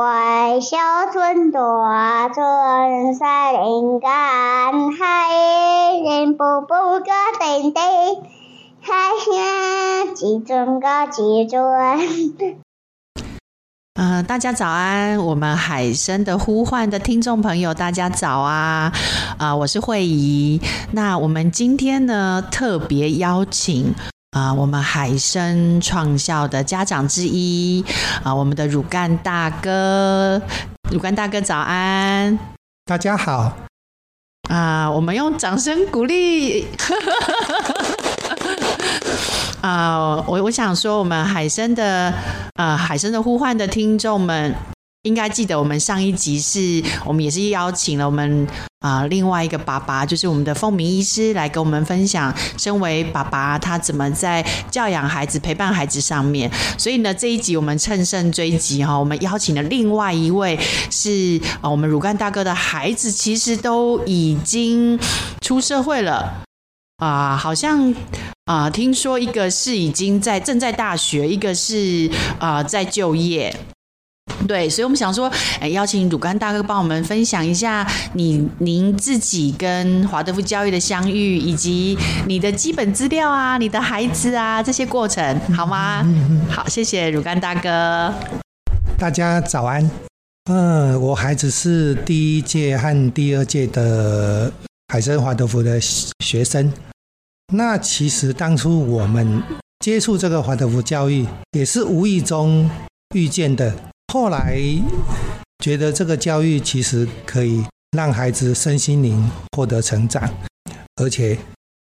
怪小村大村山林间，海人步步个叮叮，海声几阵个几阵。呃，大家早安！我们海声的呼唤的听众朋友，大家早啊！啊、呃，我是慧仪。那我们今天呢，特别邀请啊、呃，我们海生创校的家长之一啊、呃，我们的乳干大哥，乳干大哥早安！大家好。啊、呃，我们用掌声鼓励。啊、uh，我我想说，我们海生的呃海生的呼唤的听众们，应该记得我们上一集是我们也是邀请了我们啊、另外一个爸爸，就是我们的凤鸣医师来跟我们分享，身为爸爸他怎么在教养孩子、陪伴孩子上面。所以呢，这一集我们乘胜追击哈，我们邀请了另外一位是啊、我们乳干大哥的孩子，其实都已经出社会了。啊、好像啊、呃，听说一个是已经在正在大学，一个是啊、在就业，对，所以我们想说，哎，邀请儒干大哥帮我们分享一下你您自己跟华德福教育的相遇，以及你的基本资料啊，你的孩子啊这些过程，好吗？好，谢谢儒干大哥。大家早安。嗯，我孩子是第一届和第二届的海森华德福的学生。那其实当初我们接触这个华德福教育，也是无意中遇见的。后来觉得这个教育其实可以让孩子身心灵获得成长，而且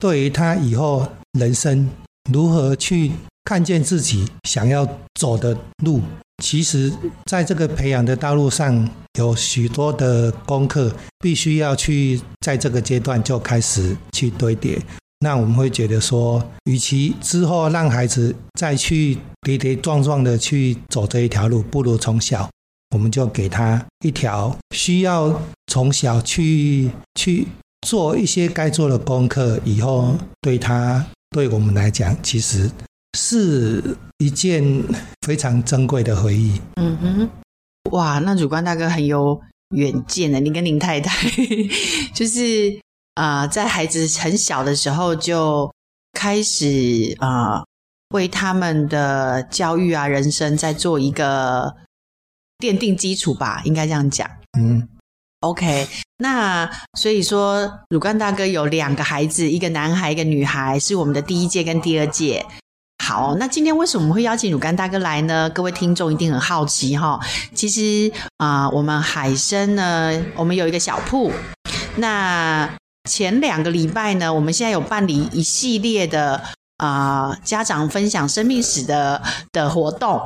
对于他以后人生如何去看见自己想要走的路，其实在这个培养的道路上有许多的功课，必须要去在这个阶段就开始去堆叠。那我们会觉得说，与其之后让孩子再去跌跌撞撞的去走这一条路，不如从小我们就给他一条需要从小去去做一些该做的功课，以后对他对我们来讲，其实是一件非常珍贵的回忆。嗯哼，哇，那主观大哥很有远见的，你跟林太太 就是。啊、呃，在孩子很小的时候就开始啊、呃，为他们的教育啊、人生在做一个奠定基础吧，应该这样讲。嗯，OK，那所以说，儒干大哥有两个孩子，一个男孩，一个女孩，是我们的第一届跟第二届。好，那今天为什么会邀请儒干大哥来呢？各位听众一定很好奇哈。其实啊、呃，我们海参呢，我们有一个小铺，那。前两个礼拜呢，我们现在有办理一系列的啊、家长分享生命史的的活动，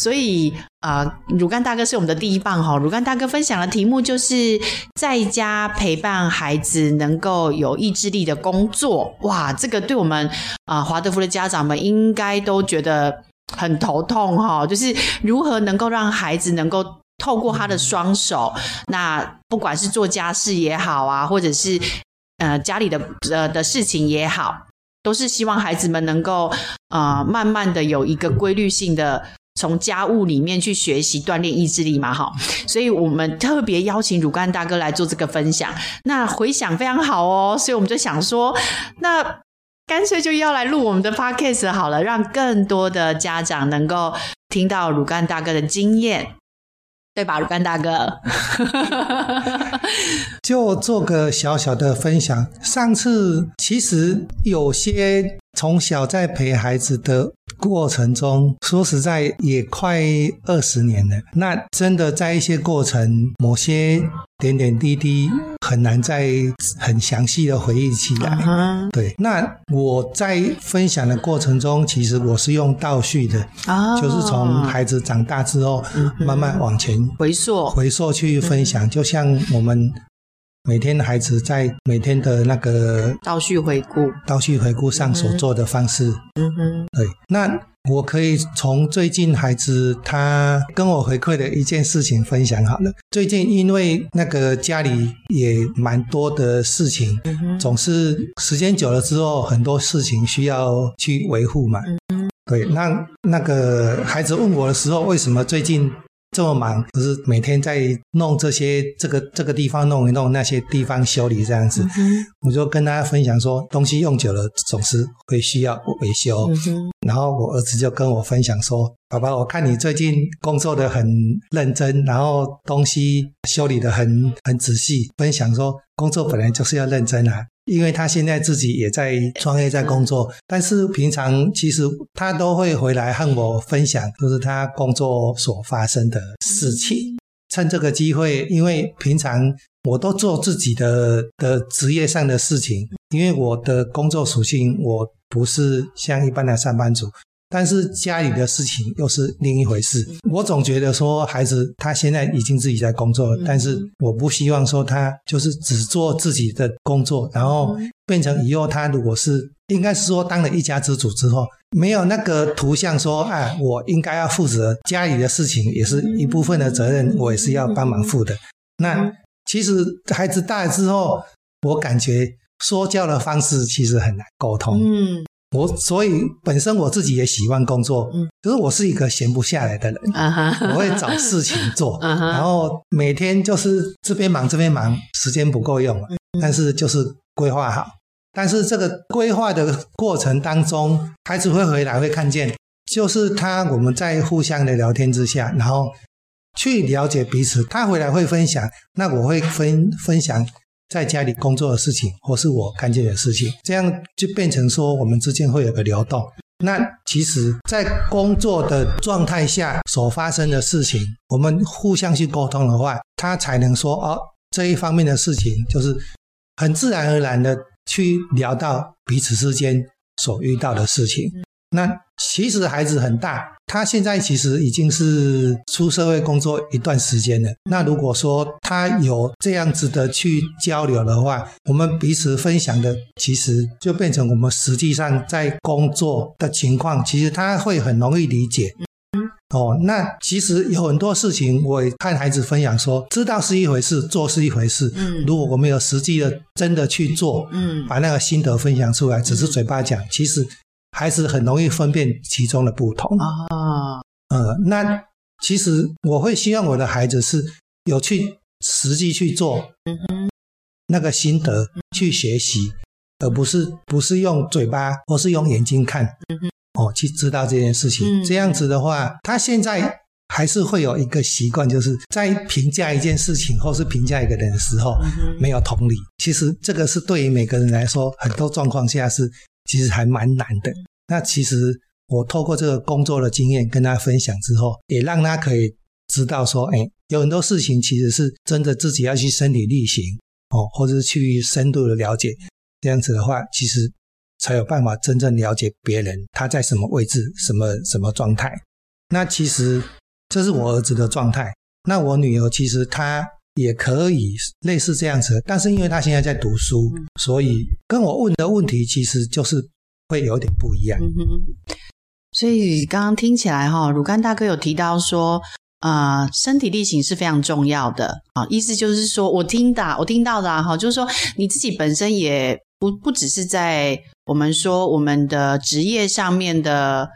所以啊，乳、干大哥是我们的第一棒哈。乳干大哥分享的题目就是在家陪伴孩子能够有意志力的工作，哇，这个对我们啊、呃、华德福的家长们应该都觉得很头痛哈，就是如何能够让孩子能够透过他的双手，那不管是做家事也好啊，或者是呃，家里的呃的事情也好，都是希望孩子们能够呃慢慢的有一个规律性的从家务里面去学习锻炼意志力嘛，哈，所以我们特别邀请乳干大哥来做这个分享，那回响非常好哦，所以我们就想说，那干脆就要来录我们的 podcast 好了，让更多的家长能够听到乳干大哥的经验。对吧，鲁干大哥？就做个小小的分享。上次其实有些从小在陪孩子的过程中，说实在也快二十年了。那真的在一些过程，某些点点滴滴很难再很详细的回忆起来。Uh-huh. 对，那我在分享的过程中，其实我是用倒叙的，oh. 就是从孩子长大之后慢慢往前回溯，回溯去分享，就像我们。每天孩子在每天的那个倒叙回顾、倒叙回顾上所做的方式，嗯哼，对。那我可以从最近孩子他跟我回馈的一件事情分享好了。最近因为那个家里也蛮多的事情，嗯，总是时间久了之后，很多事情需要去维护嘛，对。那那个孩子问我的时候，为什么最近？这么忙，就是每天在弄这些这个这个地方弄一弄，那些地方修理这样子。嗯、我就跟大家分享说，东西用久了总是会需要维修。嗯、然后我儿子就跟我分享说：“爸爸，我看你最近工作的很认真，然后东西修理的很很仔细。”分享说，工作本来就是要认真啊。因为他现在自己也在创业，在工作，但是平常其实他都会回来和我分享，就是他工作所发生的事情。趁这个机会，因为平常我都做自己的的职业上的事情，因为我的工作属性，我不是像一般的上班族。但是家里的事情又是另一回事。我总觉得说，孩子他现在已经自己在工作了，但是我不希望说他就是只做自己的工作，然后变成以后他如果是应该是说当了一家之主之后，没有那个图像说，啊，我应该要负责家里的事情，也是一部分的责任，我也是要帮忙负的。那其实孩子大了之后，我感觉说教的方式其实很难沟通。嗯。我所以本身我自己也喜欢工作，嗯，就是我是一个闲不下来的人，我会找事情做，然后每天就是这边忙这边忙，时间不够用，但是就是规划好，但是这个规划的过程当中，孩子会回来会看见，就是他我们在互相的聊天之下，然后去了解彼此，他回来会分享，那我会分分享。在家里工作的事情，或是我看见的事情，这样就变成说我们之间会有个流动。那其实，在工作的状态下所发生的事情，我们互相去沟通的话，他才能说哦，这一方面的事情就是很自然而然的去聊到彼此之间所遇到的事情。那其实孩子很大，他现在其实已经是出社会工作一段时间了。那如果说他有这样子的去交流的话，我们彼此分享的，其实就变成我们实际上在工作的情况，其实他会很容易理解。哦，那其实有很多事情，我也看孩子分享说，知道是一回事，做是一回事。嗯，如果我们有实际的真的去做，嗯，把那个心得分享出来，只是嘴巴讲，其实。孩子很容易分辨其中的不同啊，呃，那其实我会希望我的孩子是有去实际去做，嗯哼，那个心得去学习，而不是不是用嘴巴或是用眼睛看，嗯哼，哦，去知道这件事情。这样子的话，他现在还是会有一个习惯，就是在评价一件事情或是评价一个人的时候，没有同理。其实这个是对于每个人来说，很多状况下是。其实还蛮难的。那其实我透过这个工作的经验跟他分享之后，也让他可以知道说，哎，有很多事情其实是真的自己要去身体力行哦，或者是去深度的了解。这样子的话，其实才有办法真正了解别人他在什么位置、什么什么状态。那其实这是我儿子的状态。那我女儿其实她。也可以类似这样子，但是因为他现在在读书，所以跟我问的问题其实就是会有点不一样。嗯哼。所以刚刚听起来哈，儒淦大哥有提到说，啊、呃，身体力行是非常重要的啊。意思就是说我听的，我听到的哈，就是说你自己本身也不不只是在我们说我们的职业上面的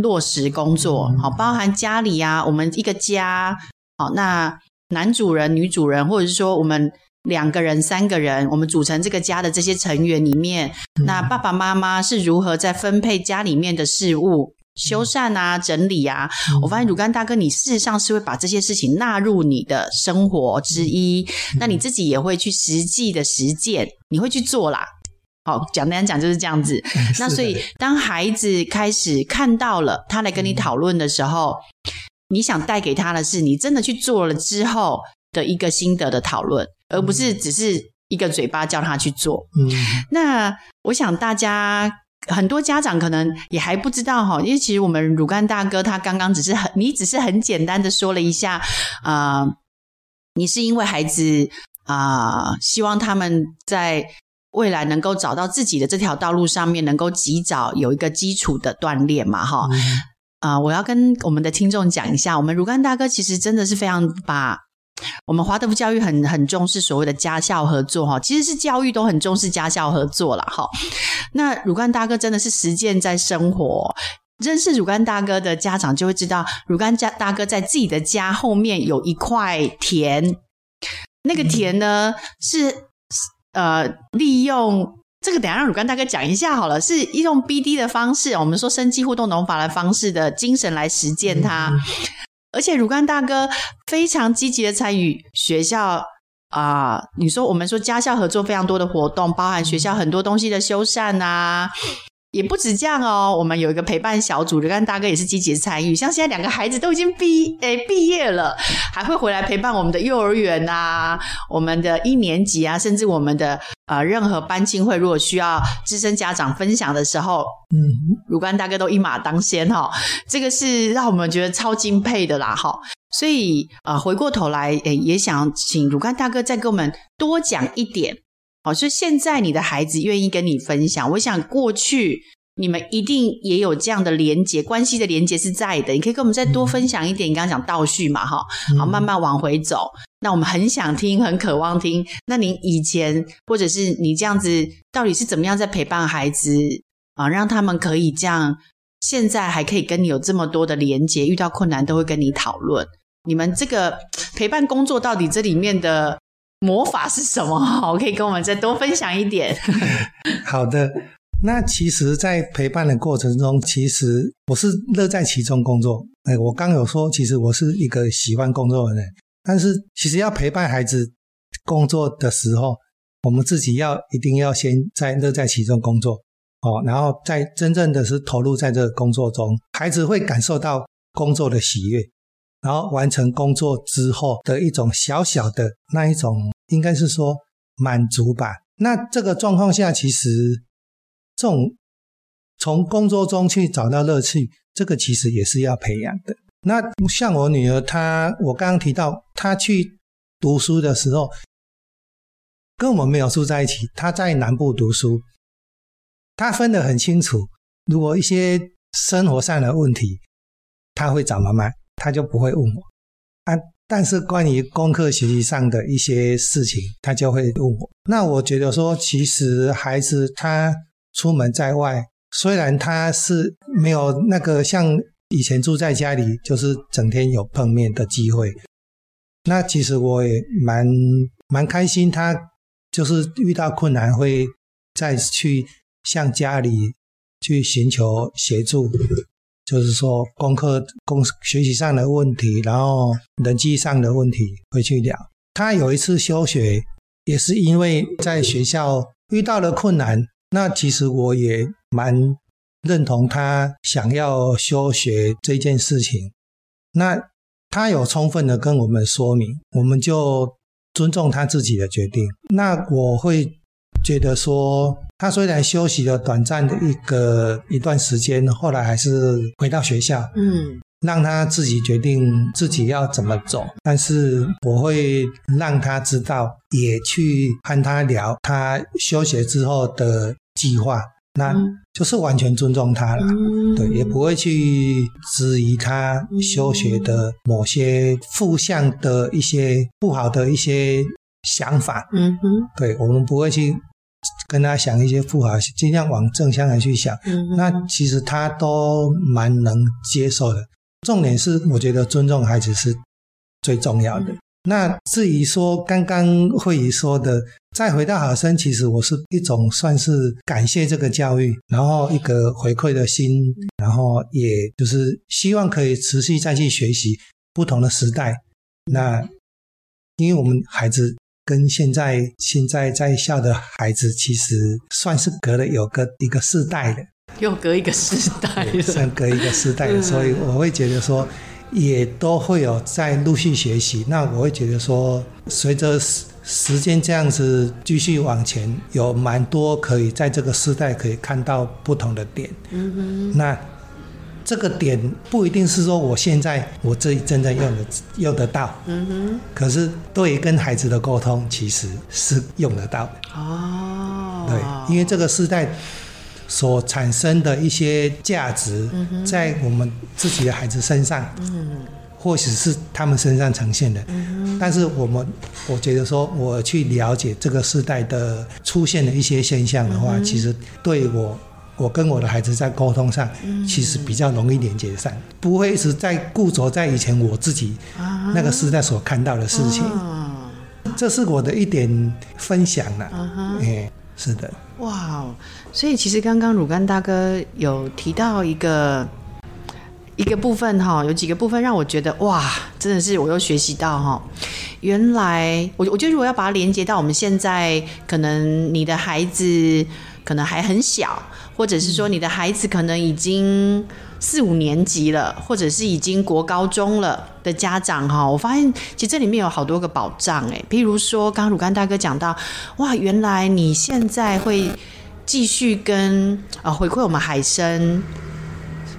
落实工作，好，包含家里啊，我们一个家，好那。男主人、女主人，或者是说我们两个人、三个人，我们组成这个家的这些成员里面，那爸爸妈妈是如何在分配家里面的事物、修缮啊、整理啊？我发现乳干大哥，你事实上是会把这些事情纳入你的生活之一，那你自己也会去实际的实践，你会去做啦。好，简单讲就是这样子。那所以，当孩子开始看到了，他来跟你讨论的时候。你想带给他的是你真的去做了之后的一个心得的讨论，而不是只是一个嘴巴叫他去做。嗯，那我想大家很多家长可能也还不知道哈，因为其实我们乳干大哥他刚刚只是很，你只是很简单的说了一下啊、呃，你是因为孩子啊、呃，希望他们在未来能够找到自己的这条道路上面，能够及早有一个基础的锻炼嘛，哈。嗯啊、我要跟我们的听众讲一下，我们乳干大哥其实真的是非常把我们华德福教育很很重视所谓的家校合作哈，其实是教育都很重视家校合作了。哈。那乳干大哥真的是实践在生活，认识乳干大哥的家长就会知道，乳干家大哥在自己的家后面有一块田，那个田呢是呃利用这个，等下让儒淦大哥讲一下好了，是用 BD 的方式，我们说生机互动农法的方式的精神来实践它，而且儒淦大哥非常积极的参与学校啊、呃，你说我们说家校合作非常多的活动，包含学校很多东西的修缮啊。也不止这样哦，我们有一个陪伴小组，儒淦大哥也是积极参与。像现在两个孩子都已经毕诶毕业了，还会回来陪伴我们的幼儿园啊，我们的一年级啊，甚至我们的呃任何班亲会，如果需要资深家长分享的时候，嗯，儒干大哥都一马当先哈、哦，这个是让我们觉得超敬佩的啦哈。所以呃回过头来诶，也想请儒干大哥再给我们多讲一点。好，所以现在你的孩子愿意跟你分享，我想过去你们一定也有这样的连结，关系的连结是在的。你可以跟我们再多分享一点。你刚刚讲倒叙嘛，哈，好，慢慢往回走。那我们很想听，很渴望听。那您以前或者是你这样子，到底是怎么样在陪伴孩子啊，让他们可以这样，现在还可以跟你有这么多的连接，遇到困难都会跟你讨论。你们这个陪伴工作到底这里面的？魔法是什么？我可以跟我们再多分享一点。好的，那其实，在陪伴的过程中，其实我是乐在其中工作。哎，我刚有说，其实我是一个喜欢工作的人。但是，其实要陪伴孩子工作的时候，我们自己要一定要先在乐在其中工作哦，然后在真正的是投入在这个工作中，孩子会感受到工作的喜悦。然后完成工作之后的一种小小的那一种，应该是说满足吧。那这个状况下，其实这种从工作中去找到乐趣，这个其实也是要培养的。那像我女儿，她我刚刚提到，她去读书的时候，跟我们没有住在一起，她在南部读书，她分得很清楚。如果一些生活上的问题，她会找妈妈。她就不会问我啊，但是关于功课学习上的一些事情，她就会问我。那我觉得说，其实孩子他出门在外，虽然他是没有那个像以前住在家里，就是整天有碰面的机会。那其实我也蛮蛮开心，他就是遇到困难会再去向家里去寻求协助。就是说，功课、功学习上的问题，然后人际上的问题会去聊。他有一次休学，也是因为在学校遇到了困难。那其实我也蛮认同他想要休学这件事情。那他有充分的跟我们说明，我们就尊重他自己的决定。那我会觉得说。他虽然休息了短暂的一个一段时间，后来还是回到学校，嗯，让他自己决定自己要怎么走。但是我会让他知道，也去和他聊他休学之后的计划，那就是完全尊重他了，嗯，对，也不会去质疑他休学的某些负向的一些不好的一些想法，嗯哼，对，我们不会去。跟他想一些不好，尽量往正向来去想。嗯，那其实他都蛮能接受的。重点是，我觉得尊重孩子是最重要的。嗯，那至于说刚刚慧仪说的，再回到好生，其实我是一种算是感谢这个教育，然后一个回馈的心，然后也就是希望可以持续再去学习不同的时代。那因为我们孩子。跟现在现在在校的孩子，其实算是隔了有个一个世代的，又隔一个世代了，算隔一个世代的，所以我会觉得说，也都会有在陆续学习。那我会觉得说，随着时时间这样子继续往前，有蛮多可以在这个时代可以看到不同的点。嗯哼，那。这个点不一定是说我现在我自己真正用的用得到，嗯哼。可是对于跟孩子的沟通，其实是用得到的。哦，对，因为这个时代所产生的一些价值，在我们自己的孩子身上，嗯，或许是他们身上呈现的，嗯。但是我们我觉得说，我去了解这个时代的出现的一些现象的话，其实对我。我跟我的孩子在沟通上，其实比较容易连接上，不会一直在固着在以前我自己那个时代所看到的事情。这是我的一点分享了。哎，是的。哇哦，所以其实刚刚汝干大哥有提到一个一个部分哈，有几个部分让我觉得哇，真的是我又学习到哈。原来我我觉得如果要把它连接到我们现在，可能你的孩子可能还很小。或者是说你的孩子可能已经四五年级了，或者是已经国高中了的家长哈，我发现其实这里面有好多个保障诶，譬如说刚刚鲁干大哥讲到，哇，原来你现在会继续跟呃回馈我们海参，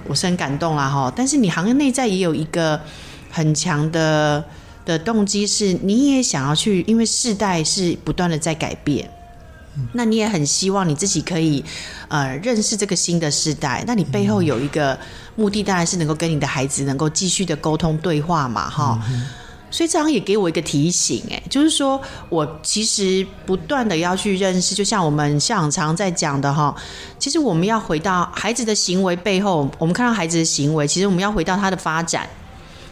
我是很感动啦哈。但是你行业内在也有一个很强的的动机，是你也想要去，因为世代是不断的在改变。那你也很希望你自己可以，呃，认识这个新的世代。那你背后有一个目的，当然是能够跟你的孩子能够继续的沟通对话嘛，哈。所以这样也给我一个提醒，哎，就是说我其实不断的要去认识，就像我们校长常在讲的哈，其实我们要回到孩子的行为背后，我们看到孩子的行为，其实我们要回到他的发展。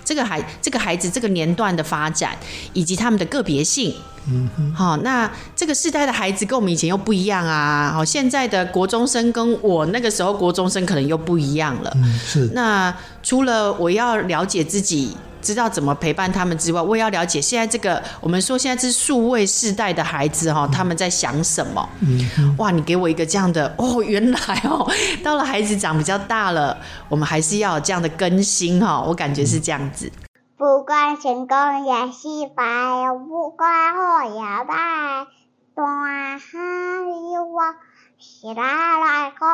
这个孩这个孩子这个年段的发展，以及他们的个别性，嗯哼，好，那这个世代的孩子跟我们以前又不一样啊，好，现在的国中生跟我那个时候国中生可能又不一样了，嗯，是。那除了我要了解自己。知道怎么陪伴他们之外，我也要了解现在这个我们说现在是数位世代的孩子哈，他们在想什么？嗯，哇，你给我一个这样的哦，原来哦，到了孩子长比较大了，我们还是要有这样的更新哈，我感觉是这样子。不管成功也失败，不管好也坏，大海有我，是来来可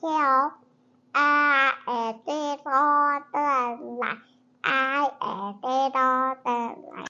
笑，爱的多的来。爱爱的多的来。